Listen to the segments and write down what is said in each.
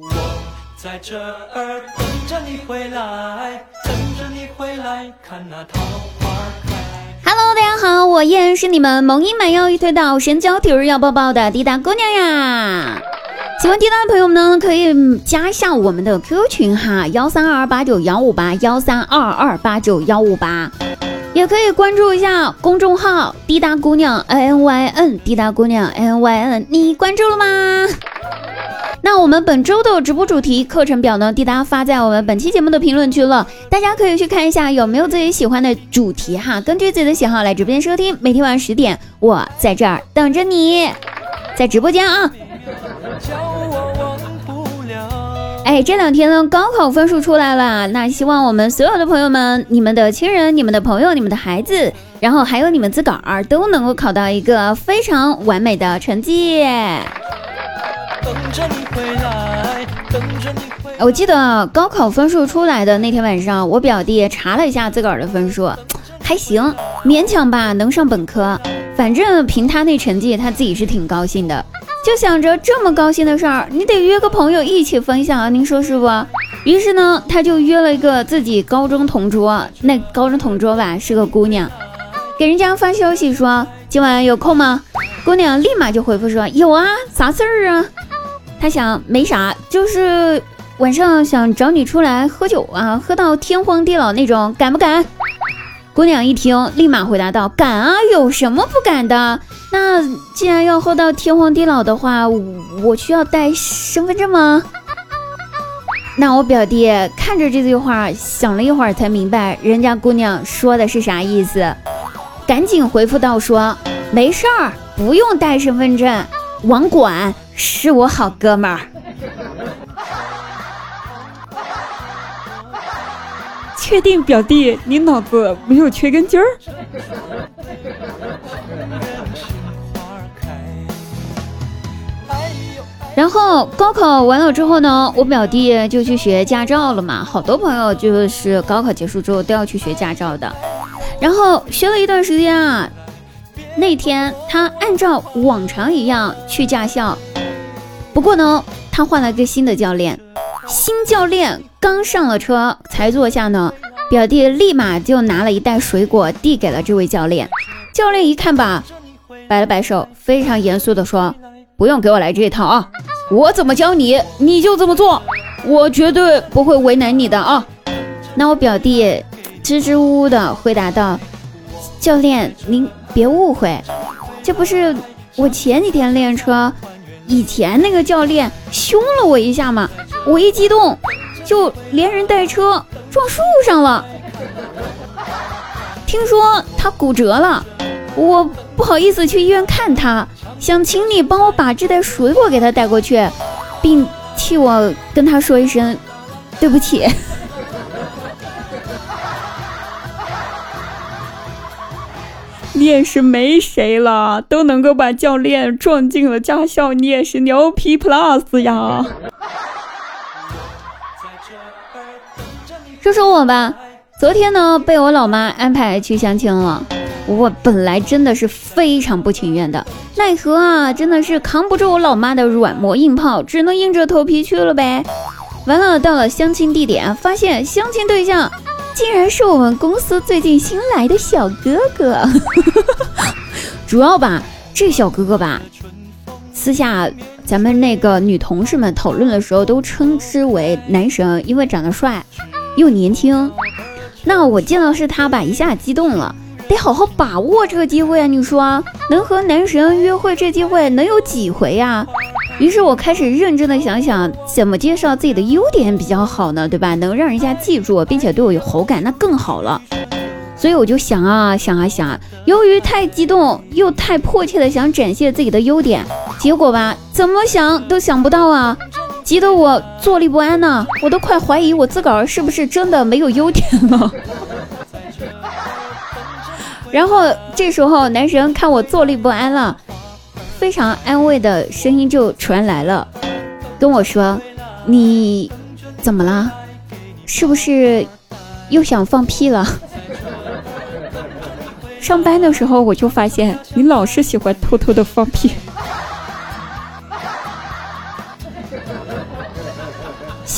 我在这儿等着你回来，等着你回来，看那桃花开。Hello，大家好，我依然是你们萌音满腰一推倒神交体日要抱抱的滴答姑娘呀。喜欢滴答的朋友们呢，可以加一下我们的 QQ 群哈，幺三二八九幺五八幺三二二八九幺五八，也可以关注一下公众号滴答姑娘 n y n 滴答姑娘 n y n，你关注了吗？那我们本周的直播主题课程表呢，滴答发在我们本期节目的评论区了，大家可以去看一下有没有自己喜欢的主题哈，根据自己的喜好来直播间收听。每天晚上十点，我在这儿等着你，在直播间啊。哎，这两天呢，高考分数出来了，那希望我们所有的朋友们，你们的亲人、你们的朋友、你们的孩子，然后还有你们自个儿，都能够考到一个非常完美的成绩。我记得高考分数出来的那天晚上，我表弟查了一下自个儿的分数，还行，勉强吧，能上本科。反正凭他那成绩，他自己是挺高兴的。就想着这么高兴的事儿，你得约个朋友一起分享啊！您说是不？于是呢，他就约了一个自己高中同桌，那高中同桌吧是个姑娘，给人家发消息说今晚有空吗？姑娘立马就回复说有啊，啥事儿啊？他想没啥，就是晚上想找你出来喝酒啊，喝到天荒地老那种，敢不敢？姑娘一听，立马回答道：“敢啊，有什么不敢的？那既然要喝到天荒地老的话，我需要带身份证吗？”那我表弟看着这句话，想了一会儿才明白人家姑娘说的是啥意思，赶紧回复道：“说没事儿，不用带身份证，网管是我好哥们儿。”确定表弟，你脑子没有缺根筋儿？然后高考完了之后呢，我表弟就去学驾照了嘛。好多朋友就是高考结束之后都要去学驾照的。然后学了一段时间啊，那天他按照往常一样去驾校，不过呢，他换了个新的教练。新教练刚上了车，才坐下呢，表弟立马就拿了一袋水果递给了这位教练。教练一看吧，摆了摆手，非常严肃的说：“不用给我来这一套啊，我怎么教你，你就怎么做，我绝对不会为难你的啊。”那我表弟支支吾吾的回答道：“教练，您别误会，这不是我前几天练车，以前那个教练凶了我一下嘛。”我一激动，就连人带车撞树上了。听说他骨折了，我不好意思去医院看他，想请你帮我把这袋水果给他带过去，并替我跟他说一声对不起。你也是没谁了，都能够把教练撞进了驾校，你也是牛皮 plus 呀！说说我吧，昨天呢被我老妈安排去相亲了，我本来真的是非常不情愿的，奈何啊真的是扛不住我老妈的软磨硬泡，只能硬着头皮去了呗。完了，到了相亲地点，发现相亲对象竟然是我们公司最近新来的小哥哥，主要吧这小哥哥吧，私下咱们那个女同事们讨论的时候都称之为男神，因为长得帅。又年轻，那我见到是他吧，一下激动了，得好好把握这个机会啊！你说能和男神约会，这机会能有几回呀？于是我开始认真的想想，怎么介绍自己的优点比较好呢？对吧？能让人家记住，并且对我有好感，那更好了。所以我就想啊想啊想啊，由于太激动，又太迫切的想展现自己的优点，结果吧，怎么想都想不到啊！急得我坐立不安呢，我都快怀疑我自个儿是不是真的没有优点了。然后这时候男神看我坐立不安了，非常安慰的声音就传来了，跟我说：“你怎么了？是不是又想放屁了？” 上班的时候我就发现你老是喜欢偷偷的放屁。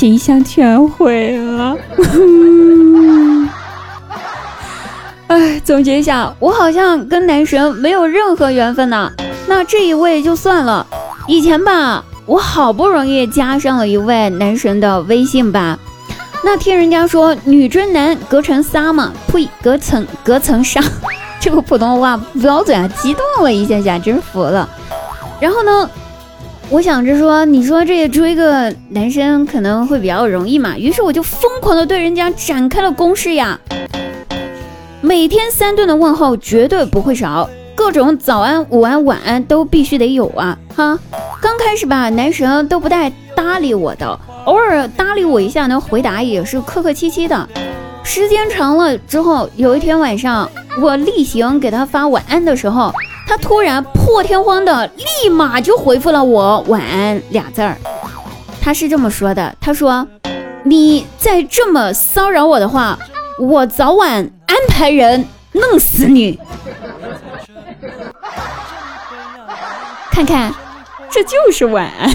形象全毁了。哎，总结一下，我好像跟男神没有任何缘分呢。那这一位就算了，以前吧，我好不容易加上了一位男神的微信吧，那听人家说女追男隔层纱嘛，呸，隔层隔层纱，这个普通话不标准啊，激动了一下下，真服了。然后呢，我想着说，你说这追个男生可能会比较容易嘛，于是我就疯狂的对人家展开了攻势呀。每天三顿的问候绝对不会少，各种早安、午安、晚安都必须得有啊！哈，刚开始吧，男神都不带搭理我的，偶尔搭理我一下能，回答也是客客气气的。时间长了之后，有一天晚上，我例行给他发晚安的时候，他突然破天荒的立马就回复了我晚安俩字儿。他是这么说的：“他说，你再这么骚扰我的话，我早晚。”安排人弄死你！看看，这就是晚安。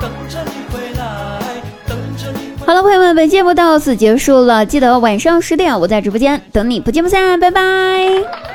等着你回来好了，朋友们，本节目到此结束了。记得晚上十点，我在直播间等你，不见不散，拜拜。